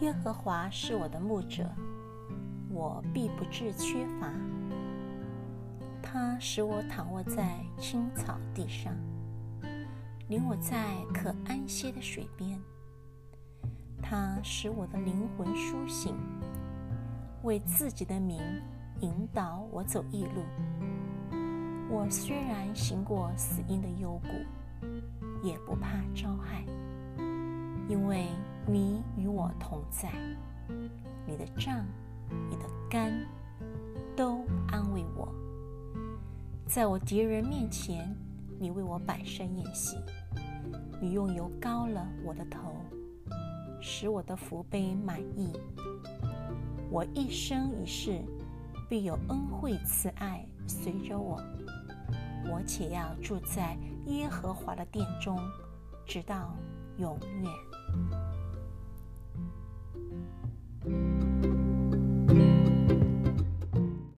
耶和华是我的牧者，我必不致缺乏。他使我躺卧在青草地上，领我在可安歇的水边。他使我的灵魂苏醒，为自己的名引导我走义路。我虽然行过死荫的幽谷，也不怕遭害，因为你与我同在。你的杖、你的肝都安慰我。在我敌人面前，你为我摆设宴席，你用油膏了我的头，使我的福杯满溢。我一生一世必有恩惠慈爱随着我。我且要住在耶和华的殿中，直到永远。